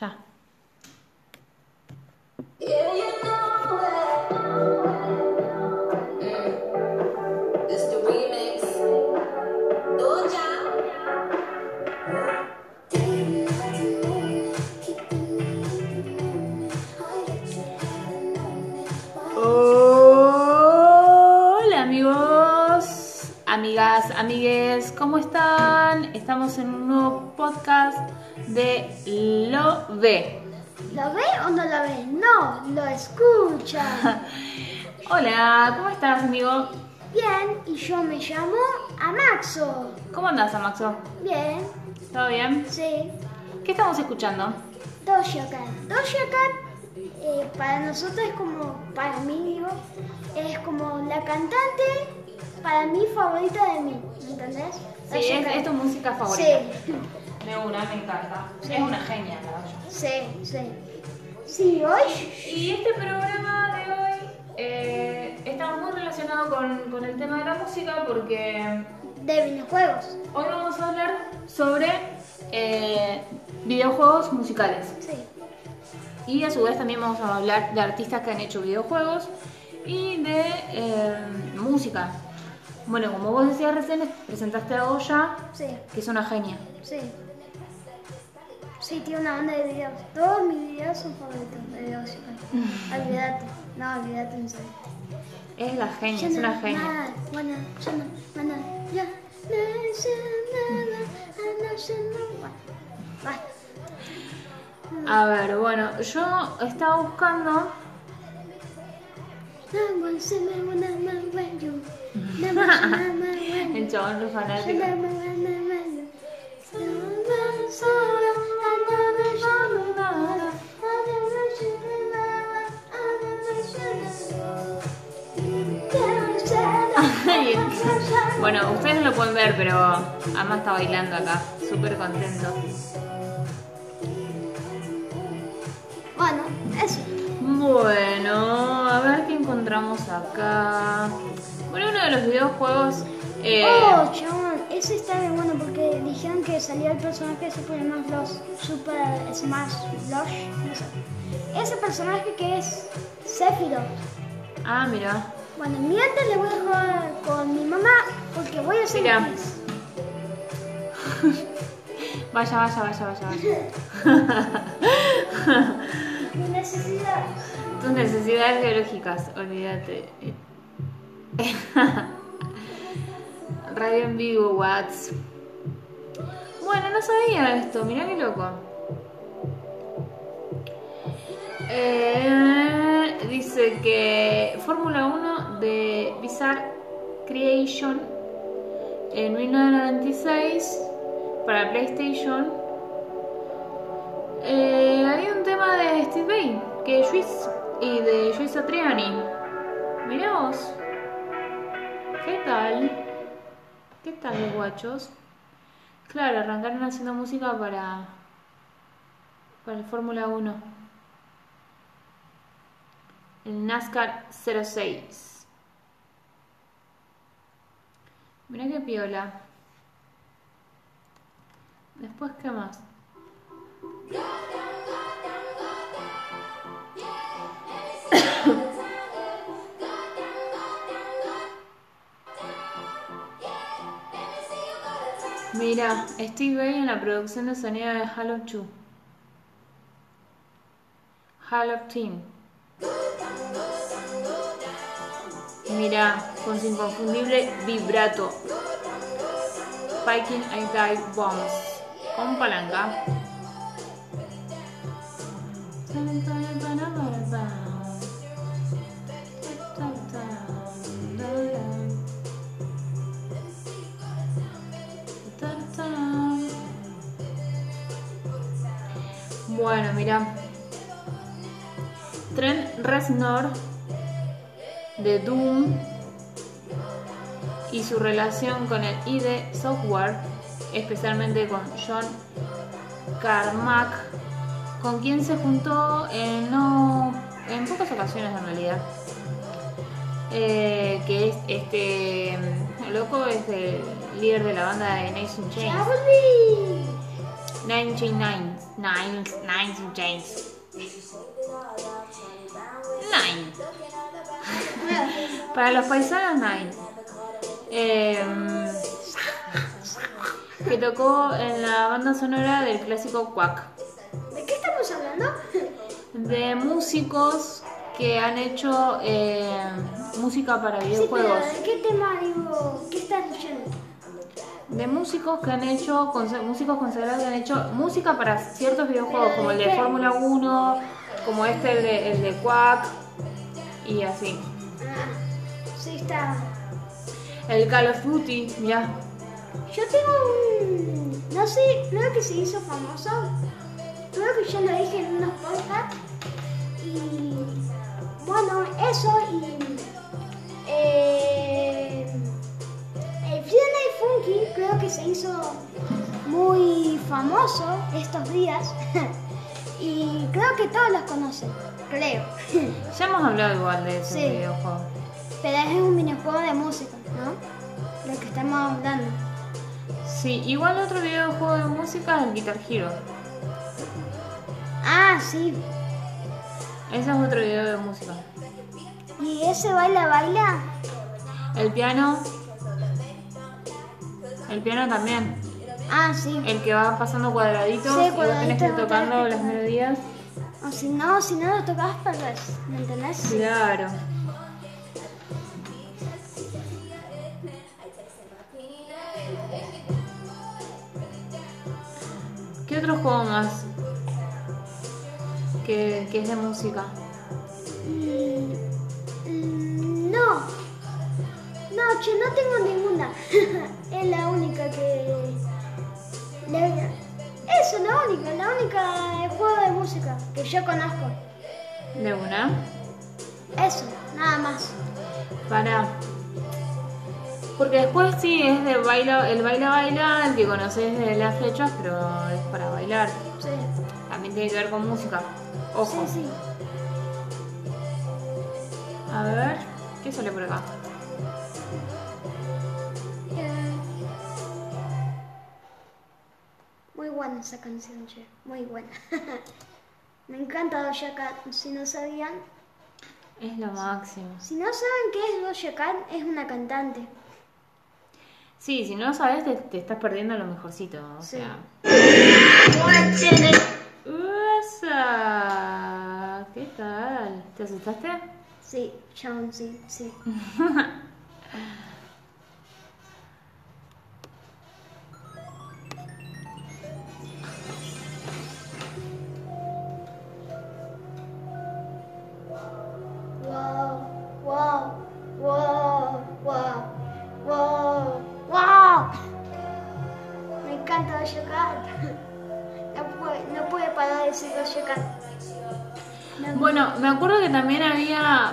Ya. Amigas, amigues, ¿cómo están? Estamos en un nuevo podcast de Lo Ve. ¿Lo ve o no lo ve? No, lo escucha. Hola, ¿cómo estás amigo? Bien, y yo me llamo Amaxo. ¿Cómo andás, Amaxo? Bien, ¿Todo bien? sí. ¿Qué estamos escuchando? Doja Cat. Doja Cat eh, para nosotros es como, para mí digo, es como la cantante para mí favorita de mí, ¿me entendés? Sí, es tu música favorita. Sí, De una, me encanta. Sí. Es una genia, la verdad. sí, sí. Sí, hoy Y este programa de hoy eh, está muy relacionado con, con el tema de la música porque de videojuegos. hoy vamos a hablar sobre eh, videojuegos musicales. Sí, Y a su vez también vamos a hablar de artistas que han hecho videojuegos y de eh, música. Bueno, como vos decías recién, presentaste a Goya, sí, que es una genia. sí. Sí, tiene una banda de videos. Todos mis videos son favoritos de Cat. Olvídate. No, olvídate en serio. Es la genia, es una genia. A ver, bueno, yo estaba buscando el chabón re fanático. Bueno, ustedes no lo pueden ver, pero Ama está bailando acá, súper contento. Bueno, eso. Bueno, a ver qué encontramos acá. Bueno, uno de los videojuegos. eh, Oh, chabón, ese está bien bueno porque dijeron que salió el personaje de Super Smash Bros. Super Smash Bros. No sé. Ese personaje que es Sephiroth. Ah, mira. Bueno, mientras le voy a jugar con mi mamá porque voy a hacer Mira. Vaya, vaya, vaya, vaya, vaya. Mi necesidad. Tus necesidades biológicas, olvídate. Radio en vivo, Whats. Bueno, no sabía esto, mirá qué loco. Eh, dice que Fórmula 1 de Bizarre Creation en 1996 para PlayStation eh, había un tema de Steve Vai, que Luis y de Joyce Satriani. Mirá. ¿Qué tal? ¿Qué tal los guachos? Claro, arrancaron haciendo música para, para el Fórmula 1. El NASCAR 06. Mirá qué piola. Después, ¿qué más? Mira, Steve Vai en la producción de sonido de Halo 2. Halo Team. Mira, con su inconfundible vibrato. Spiking and Dive Bombs. Con palanca. Bueno, mira. Trent Reznor de Doom y su relación con el ID Software, especialmente con John Carmack, con quien se juntó en, no, en pocas ocasiones en realidad. Eh, que es este el loco es el líder de la banda de Nine Nails. ¡Charlie! Nine Nails. Nine, Nine James. Nine. Para los paisanos, Nine. Em, que tocó en la banda sonora del clásico Quack. ¿De qué estamos hablando? De músicos que han hecho eh, música para Sí, pero videojuegos. ¿de qué tema digo? ¿Qué estás leyendo? De músicos que han hecho, conse- músicos consagrados que han hecho música para ciertos videojuegos, como el de Fórmula 1, como este, el de, el de Quack, y así. Sí, está. El Call of Duty, ya. Yo tengo un. No sé, creo que se hizo famoso. Creo que yo lo dije en unos podcasts. Y. Bueno, eso y. Eh, el Friday Funky creo que se hizo muy famoso estos días. y creo que todos los conocen. Creo. Ya hemos hablado igual de ese Sí. videojuego. Pero es un videojuego de música, ¿no? Lo que estamos hablando. Sí, igual otro videojuego de música es el Guitar Hero. Ah, sí. Ese es otro video de música. ¿Y ese baila, baila? El piano. El piano también. Ah, sí. El que va pasando cuadraditos Sí, y vos tenés que ir tocando las melodías. O si no, si no lo tocabas, perdés. ¿Me entendés? Claro. ¿Qué otro juego más? Que, que es de música. Mm, mm, no. No, che, no tengo ninguna. es la única que... la- Eso, la única, la única juego de música que yo conozco. ¿De una? Eso, nada más. Para. Porque después sí es de baila, el baila baila, el que conoces de las fechas, pero es para bailar. Sí, También tiene que ver con música. Ojo. sí, sí. A ver, ¿qué sale por acá? Eh, Muy buena esa canción, che. Muy buena. Me encanta Doja Cat. Si no sabían, Es lo máximo. si no saben qué es Doja Cat, es una cantante. Sí, si no lo sabes, te, te estás perdiendo lo mejorcito. O Sí. sea. ¿Qué tal? ¿Te asustaste? Sí, Shawn, sí, sí.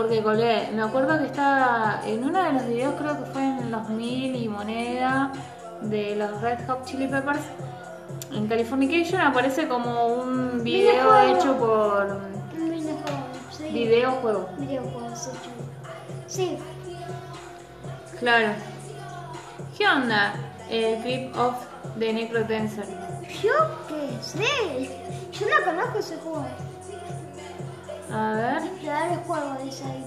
porque colé, me acuerdo que estaba en uno de los videos, creo que fue en los mil y moneda de los Red Hot Chili Peppers. En Californication aparece como un video Videojuego. hecho por Un videojuego, sí. videojuego. Videojuego, sí, Claro. ¿Qué onda? El clip of the Necrodancer. yo qué sé. Yo no conozco ese juego. A ver. Claro, el juego dice ahí.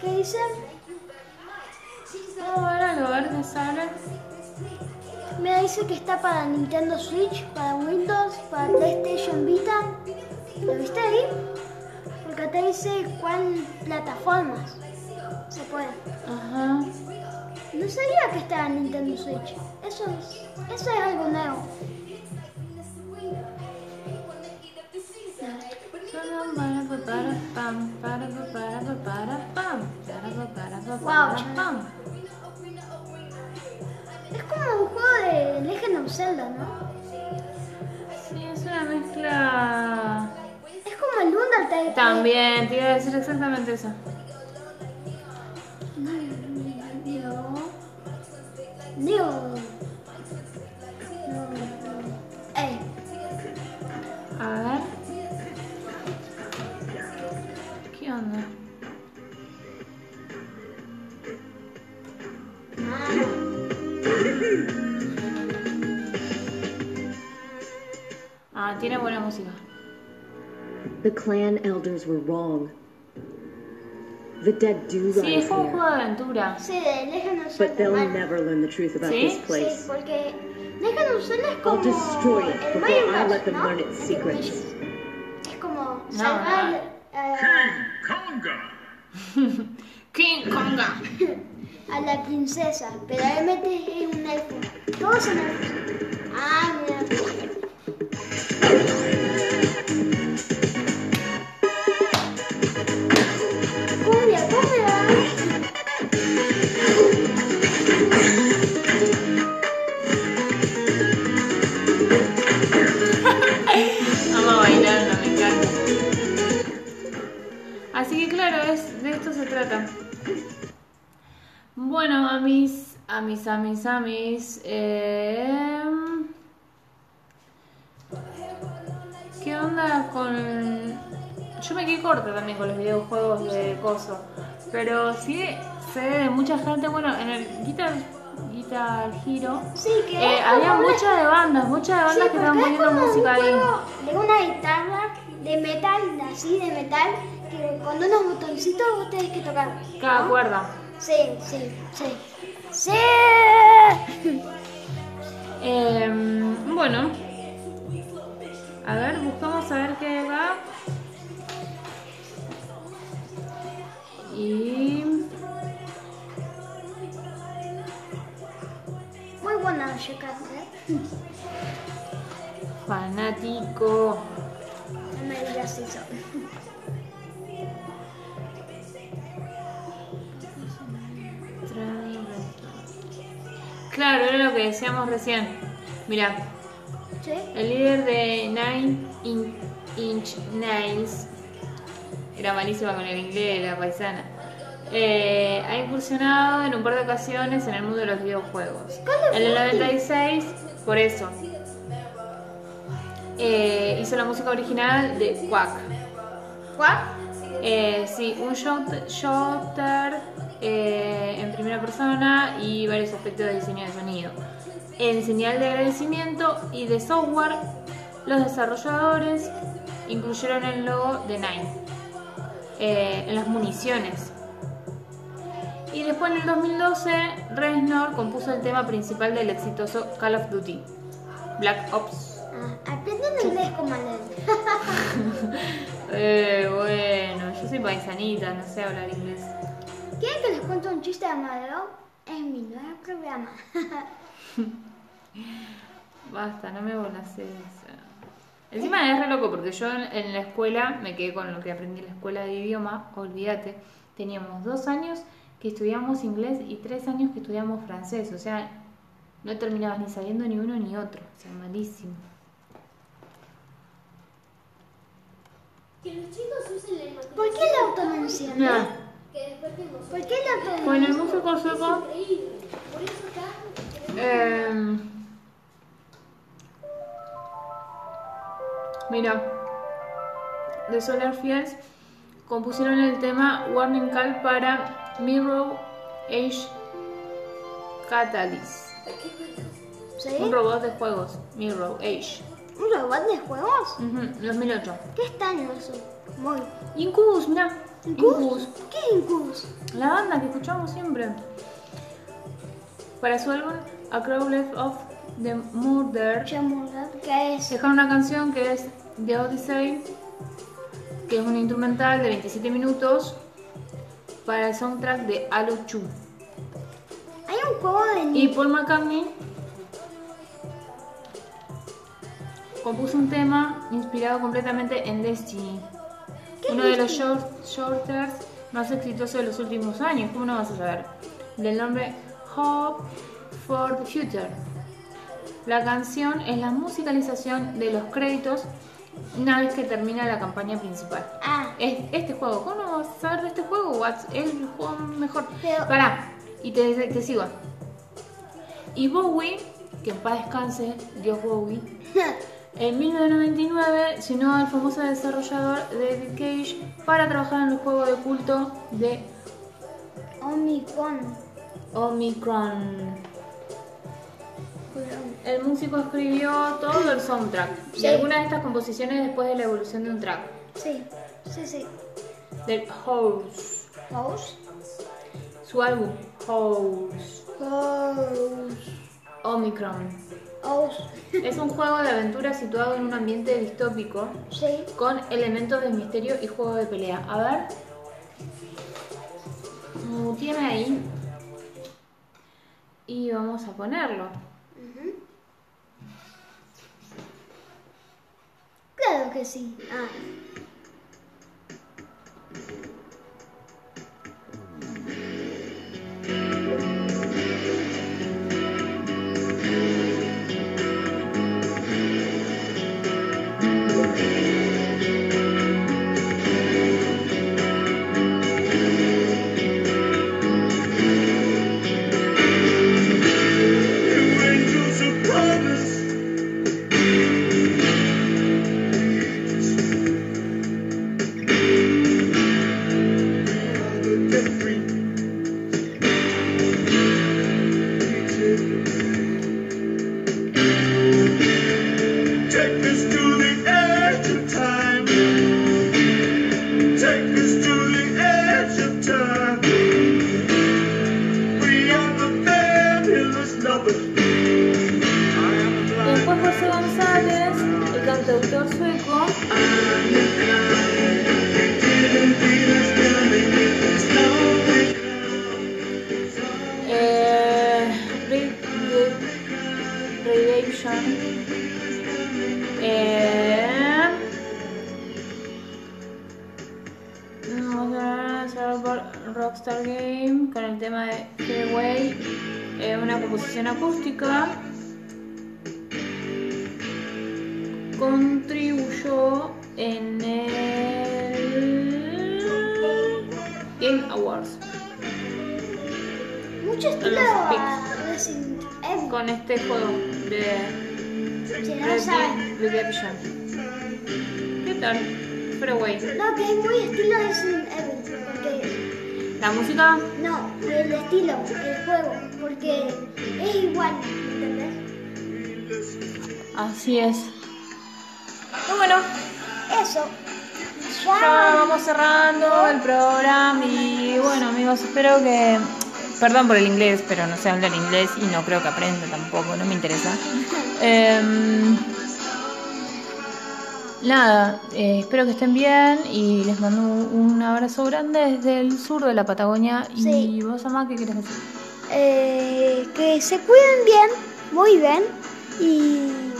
¿Qué dice? A ver a ver qué sale. Me dice que está para Nintendo Switch, para Windows, para PlayStation Vita. ¿Lo viste ahí? Porque te dice cuál plataformas se puede. Ajá. No sabía que estaba en Nintendo Switch. Eso es, eso es algo nuevo. Wow, Pam. Es como un juego de Legend of Zelda, ¿no? Sí, es una mezcla. Es como el Undertale. También, te iba a decir exactamente eso. Clan elders were wrong. The dead do Sí, es un juego here, de aventura. Sí, de Legend of Zelda. but they'll mal. never learn the truth about ¿Sí? this Sí, place. porque Legend of Zelda I'll destroy it before Mario I Bros, let them ¿no? learn its secrets. comillas. Es como No, salvar no. eh, King Konga. King Konga. a la princesa, pero realmente es un elfo. Todos son elfos. Ah, mira. Así que claro, es, de esto se trata. Bueno, a mis, a mis, a mis, a mis. eh, ¿Qué onda con.? Yo me quedé corta también con los videojuegos de Coso. Pero sí sé de mucha gente, bueno, en el Guitar, Guitar Hero. Sí, que eh, es había como una- muchas de bandas, muchas de bandas Sí, que estaban es poniendo un música ahí. juego de una guitarra de metal, así de metal, que con unos botoncitos vos tenés que tocar. Cada ¿no? cuerda. Sí, sí, sí. ¡Sí! Em, bueno. A ver, buscamos a ver qué acá. Y. Muy buena Shokate, ¿eh? Fanático. No me digas eso. Claro, era lo que decíamos recién. Mira, ¿Sí? el líder de Nine In- Inch Nails era malísima con el inglés, la paisana. eh, ha incursionado en un par de ocasiones en el mundo de los videojuegos. En el 96, por eso, eh, hizo la música original de Quack. ¿Cuál? Eh, sí, un shooter eh, en primera persona y varios aspectos de diseño de sonido. En señal de agradecimiento y de software, los desarrolladores incluyeron el logo de Nine eh, en las municiones. Y después en el 2012, Reznor compuso el tema principal del exitoso Call of Duty, Black Ops. Ah, inglés como. Eh, bueno, yo soy paisanita, no sé hablar inglés. ¿Quieren que les cuente un chiste de Amadeo? Es mi nuevo programa. Basta, no me volas eso. Encima es re loco porque yo en, la escuela me quedé con lo que aprendí en la escuela de idioma, olvídate. Teníamos dos años que estudiamos inglés y tres años que estudiamos francés, o sea, no terminabas ni sabiendo ni uno ni otro, o sea, malísimo. ¿Por qué el auto no enciende? Nada. ¿Por qué no Con el músico sueco. Eh, mira, de Solar Fields compusieron el tema Warning Call para Mirror Age Catalyst, ¿Sí? un robot de juegos, Mirror Age, ¿Un robot de juegos? Ujú, 2008. ¿Qué extraño eso? Muy. Incubus, mira, Incubus, ¿Qué es Incubus? la banda que escuchamos siempre. Para su álbum A Crow Left of the Murder, ¿qué es? dejaron una canción que es The Odyssey, que es un instrumental de 27 minutos para el soundtrack de Halo 2. Hay un juego de Y. Paul McCartney compuso un tema inspirado completamente en Destiny, uno de los short, shorters más exitosos de los últimos años. ¿Cómo no vas a saber? Del nombre Hope for the Future. La canción es la musicalización de los créditos una vez que termina la campaña principal. Ah, Es este juego, ¿cómo no vas a saber de este juego? What's- Es el juego mejor. Pero- Pará, y te, te sigo. Y Bowie, que en paz descanse, Dios Bowie, en 1999 se unió al famoso desarrollador David Cage para trabajar en el juego de culto de Omicron. Omicron. El músico escribió todo el soundtrack. Y algunas de estas composiciones después de la evolución de un track. Sí, sí, sí. Del House. House. Su álbum House. House. Omicron. Es un juego de aventura situado en un ambiente distópico Sí. con elementos de misterio y juego de pelea. A ver. Tiene ahí. Y vamos a ponerlo. Claro que sí. Ah. Después José González, el cantautor sueco, eh, Re- Re- Redemption, eh, por Rockstar Game con el tema de Freeway, eh, una composición acústica. Contribuyó en el Game Awards Mucho estilo a con este juego de Redemption. ¿Qué tal? Freeway. No, que es muy estilo Resident Evil. Porque. La música No, el estilo, el juego. Porque es igual, ¿entendés? así es. Bueno, Eso. ya Ya. vamos cerrando el programa y bueno amigos, espero que... Perdón por el inglés, pero no sé hablar inglés y no creo que aprenda tampoco, no me interesa. Em, nada, eh, espero que estén bien y les mando un abrazo grande desde el sur de la Patagonia. Y vos, Amá, ¿qué querés decir? Eh, que se cuiden bien, muy bien. Y.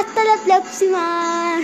Hasta la próxima.